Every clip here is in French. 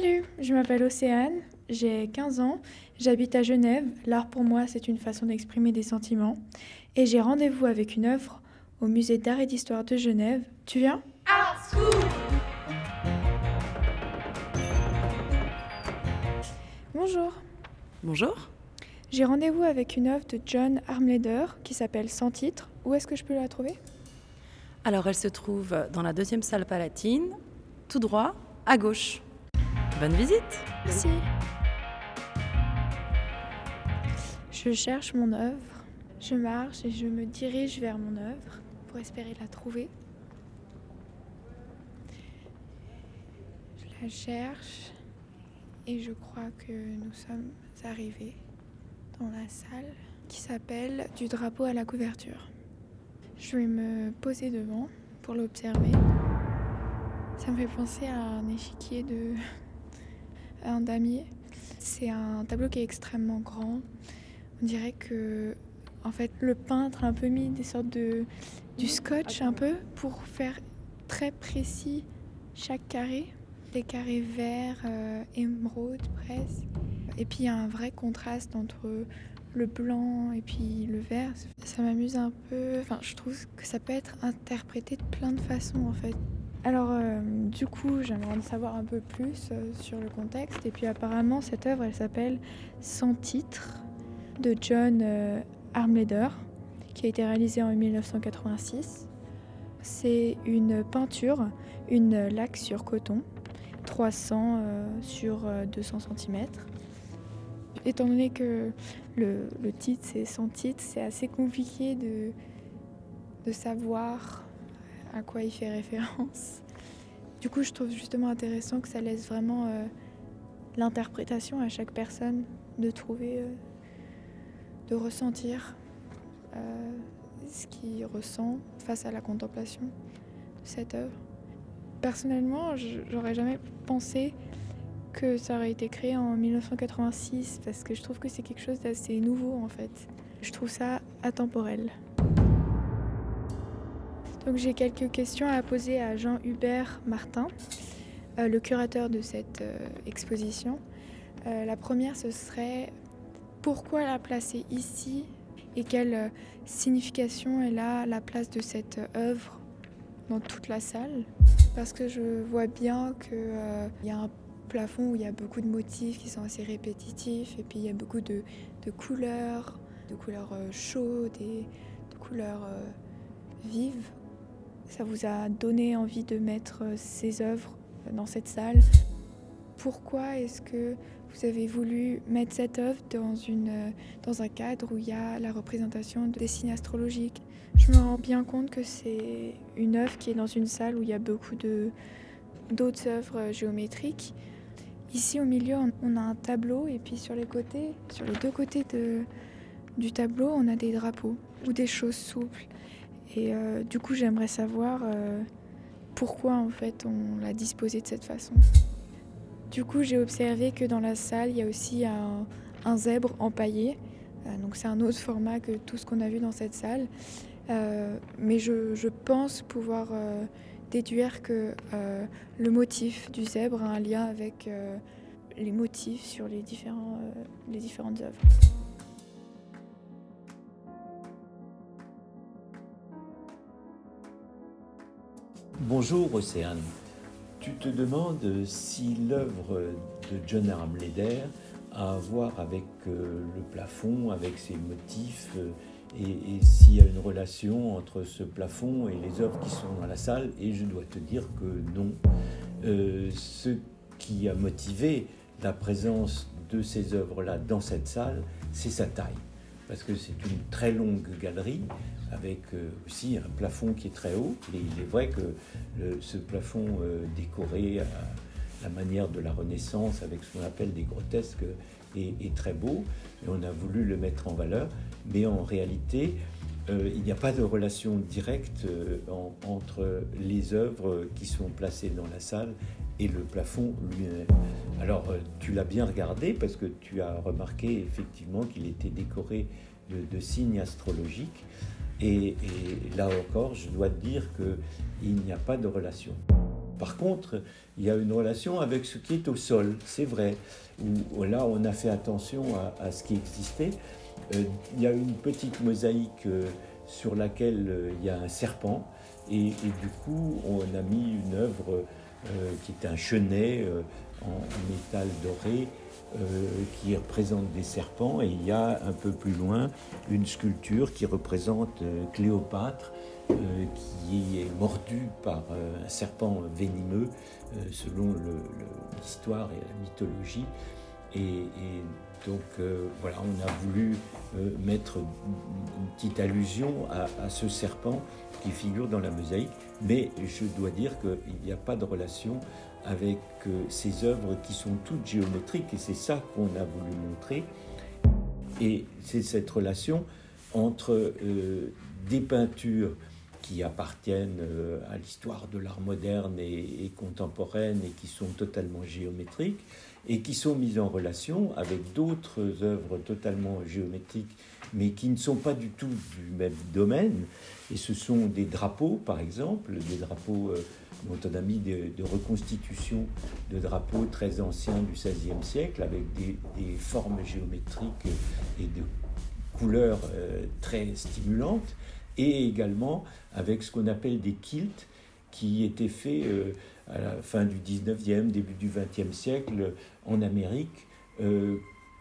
Salut, je m'appelle Océane, j'ai 15 ans, j'habite à Genève. L'art pour moi, c'est une façon d'exprimer des sentiments. Et j'ai rendez-vous avec une œuvre au musée d'art et d'histoire de Genève. Tu viens? Art School Bonjour. Bonjour. J'ai rendez-vous avec une œuvre de John Armleder qui s'appelle Sans titre. Où est-ce que je peux la trouver? Alors elle se trouve dans la deuxième salle palatine, tout droit, à gauche. Bonne visite Merci. Je cherche mon œuvre. Je marche et je me dirige vers mon œuvre pour espérer la trouver. Je la cherche et je crois que nous sommes arrivés dans la salle qui s'appelle Du drapeau à la couverture. Je vais me poser devant pour l'observer. Ça me fait penser à un échiquier de un damier. C'est un tableau qui est extrêmement grand. On dirait que en fait le peintre a un peu mis des sortes de du scotch un peu pour faire très précis chaque carré. Des carrés verts, euh, émeraude presque. Et puis il y a un vrai contraste entre le blanc et puis le vert. Ça m'amuse un peu. Enfin, je trouve que ça peut être interprété de plein de façons en fait. Alors, euh, du coup, j'aimerais en savoir un peu plus euh, sur le contexte. Et puis, apparemment, cette œuvre, elle s'appelle Sans titre de John euh, Armleder, qui a été réalisée en 1986. C'est une peinture, une laque sur coton, 300 sur 200 cm. Étant donné que le, le titre, c'est sans titre, c'est assez compliqué de, de savoir à quoi il fait référence. Du coup, je trouve justement intéressant que ça laisse vraiment euh, l'interprétation à chaque personne de trouver, euh, de ressentir euh, ce qu'il ressent face à la contemplation de cette œuvre. Personnellement, j'aurais jamais pensé que ça aurait été créé en 1986 parce que je trouve que c'est quelque chose d'assez nouveau en fait. Je trouve ça atemporel. Donc j'ai quelques questions à poser à Jean-Hubert Martin, euh, le curateur de cette euh, exposition. Euh, la première, ce serait pourquoi la placer ici et quelle signification est là la place de cette œuvre dans toute la salle? Parce que je vois bien qu'il y a un plafond où il y a beaucoup de motifs qui sont assez répétitifs et puis il y a beaucoup de, de couleurs, de couleurs chaudes et de couleurs vives ça vous a donné envie de mettre euh, ces œuvres dans cette salle? Pourquoi est-ce que vous avez voulu mettre cette œuvre dans, une, euh, dans un cadre où il y a la représentation des signes astrologiques? Je me rends bien compte que c'est une œuvre qui est dans une salle où il y a beaucoup d'autres œuvres euh, géométriques. Ici au milieu, on a un tableau et puis sur les côtés, sur les deux côtés de, du tableau, on a des drapeaux ou des choses souples. Et euh, du coup, j'aimerais savoir euh, pourquoi en fait on l'a disposé de cette façon. Du coup, j'ai observé que dans la salle, il y a aussi un, zèbre empaillé. Euh, donc c'est un autre format que tout ce qu'on a vu dans cette salle. mais je, pense pouvoir déduire que le motif du zèbre a un lien avec les motifs sur les, différentes œuvres. Bonjour Océane. Tu te demandes si l'œuvre de John Armleder a à voir avec euh, le plafond, avec ses motifs, euh, et, s'il y a une relation entre ce plafond et les œuvres qui sont dans la salle. Et je dois te dire que non. Euh, ce qui a motivé la présence de ces œuvres-là dans cette salle, c'est sa taille. Parce que c'est une très longue galerie avec euh, aussi un plafond qui est très haut. Et il est vrai que ce plafond euh, décoré à la manière de la Renaissance, avec ce qu'on appelle des grotesques, est, très beau. Et on a voulu le mettre en valeur. Mais en réalité, euh, il n'y a pas de relation directe entre les œuvres qui sont placées dans la salle et le plafond lui-même. Alors, tu l'as bien regardé parce que tu as remarqué effectivement qu'il était décoré de signes astrologiques. Et, là encore, je dois dire qu'il n'y a pas de relation. Par contre, il y a une relation avec ce qui est au sol, c'est vrai. Là, on a fait attention à, ce qui existait. Euh, il y a une petite mosaïque euh, sur laquelle euh, il y a un serpent. Et, du coup, on a mis une œuvre qui est un chenet en, métal doré qui représente des serpents. Et il y a un peu plus loin une sculpture qui représente Cléopâtre euh, qui est mordu par euh, un serpent venimeux, euh, selon l'histoire et la mythologie. Et, donc voilà, on a voulu mettre une, petite allusion à, ce serpent qui figure dans la mosaïque, mais je dois dire qu'il n'y a pas de relation avec ces œuvres qui sont toutes géométriques, et c'est ça qu'on a voulu montrer. Et c'est cette relation entre des peintures qui appartiennent euh, à l'histoire de l'art moderne et, contemporaine et qui sont totalement géométriques et qui sont mises en relation avec d'autres œuvres totalement géométriques mais qui ne sont pas du tout du même domaine. Et ce sont des drapeaux, par exemple, des drapeaux euh, dont on a mis de, reconstitution de drapeaux très anciens du XVIe siècle avec des, formes géométriques et de couleurs euh, très stimulantes et également avec ce qu'on appelle des kilts qui étaient faits euh, à la fin du 19e, début du 20e siècle en Amérique, euh,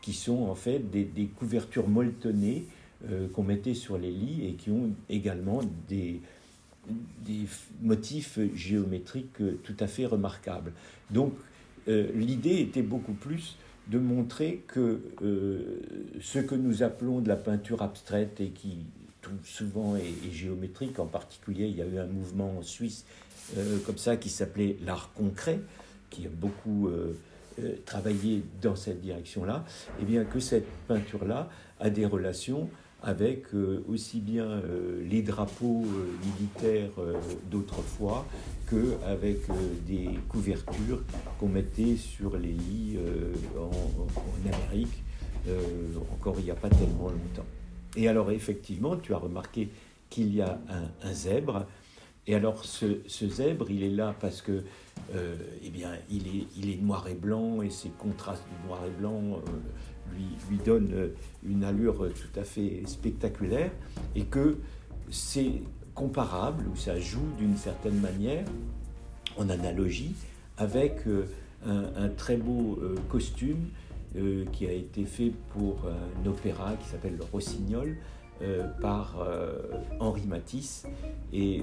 qui sont en fait des, couvertures molletonnées euh, qu'on mettait sur les lits et qui ont également des, des motifs géométriques tout à fait remarquables. Donc l'idée était beaucoup plus de montrer que ce que nous appelons de la peinture abstraite et qui tout souvent et, géométrique. En particulier, il y a eu un mouvement en Suisse euh, comme ça qui s'appelait l'art concret, qui a beaucoup euh, euh, travaillé dans cette direction-là. Et bien que cette peinture-là a des relations avec aussi bien les drapeaux militaires d'autrefois qu'avec des couvertures qu'on mettait sur les lits en Amérique, encore il n'y a pas tellement longtemps. Et alors effectivement, tu as remarqué qu'il y a un, zèbre. Et alors ce, zèbre, il est là parce que, euh, eh bien, il est, noir et blanc et ces contrastes du noir et blanc euh, lui, donnent euh, une allure tout à fait spectaculaire et que c'est comparable ou ça joue d'une certaine manière en analogie avec un, un, très beau costume euh, qui a été fait pour un opéra qui s'appelle Le Rossignol euh, par euh, Henri Matisse. Et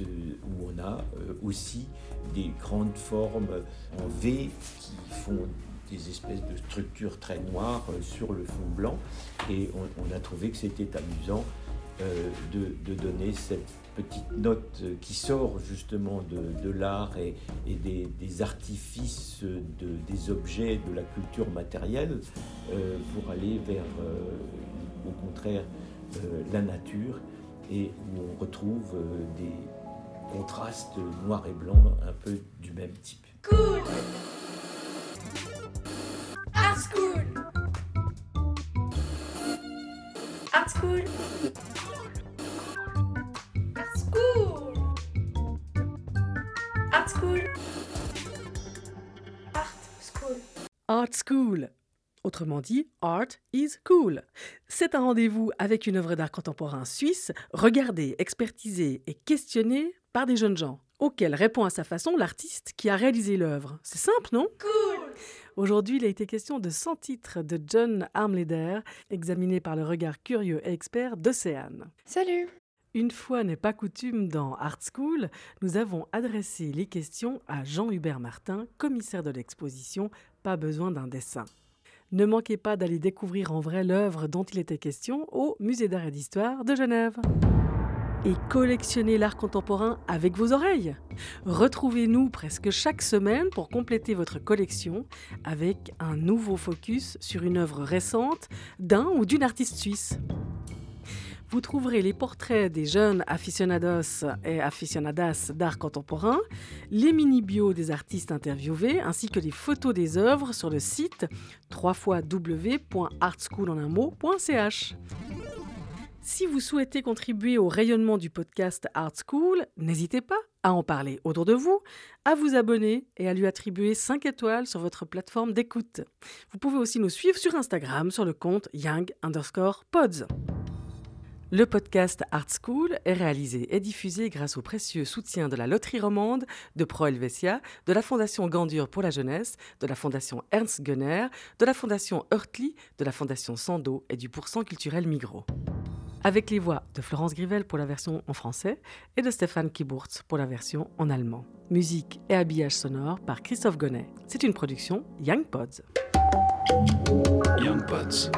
où on a aussi des grandes formes en V qui font des espèces de structures très noires sur le fond blanc. Et on, a trouvé que c'était amusant de, donner cette petite note qui sort justement de, l'art et, des, artifices de, des objets de la culture matérielle euh, pour aller vers, euh, au contraire, euh, la nature et où on retrouve des contrastes noir et blanc un peu du même type. Cool Art School. Autrement dit, Art is cool. C'est un rendez-vous avec une œuvre d'art contemporain suisse, regardée, expertisée et questionnée par des jeunes gens, auxquels répond à sa façon l'artiste qui a réalisé l'œuvre. C'est simple, non? Cool Aujourd'hui, il a été question de 100 titres de John Armleder, examinés par le regard curieux et expert d'Océane. Salut une fois n'est pas coutume dans Art School, nous avons adressé les questions à Jean-Hubert Martin, commissaire de l'exposition Pas besoin d'un dessin. Ne manquez pas d'aller découvrir en vrai l'œuvre dont il était question au Musée d'art et d'histoire de Genève. Et collectionnez l'art contemporain avec vos oreilles. Retrouvez-nous presque chaque semaine pour compléter votre collection avec un nouveau focus sur une œuvre récente d'un ou d'une artiste suisse. Vous trouverez les portraits des jeunes aficionados et aficionadas d'art contemporain, les mini-bios des artistes interviewés, ainsi que les photos des œuvres sur le site www.artschoolonunmot.ch. Si vous souhaitez contribuer au rayonnement du podcast Art School, n'hésitez pas à en parler autour de vous, à vous abonner et à lui attribuer 5 étoiles sur votre plateforme d'écoute. Vous pouvez aussi nous suivre sur Instagram sur le compte young underscore pods. Le podcast Art School est réalisé et diffusé grâce au précieux soutien de la Loterie Romande, de Pro Helvetia, de la Fondation Gandur pour la jeunesse, de la Fondation Ernst Gunner, de la Fondation Hurtli, de la Fondation Sando et du Pourcent culturel Migros. Avec les voix de Florence Grivel pour la version en français et de Stéphane Kiburtz pour la version en allemand. Musique et habillage sonore par Christophe Gonnet. C'est une production Young Pods. Young Pods.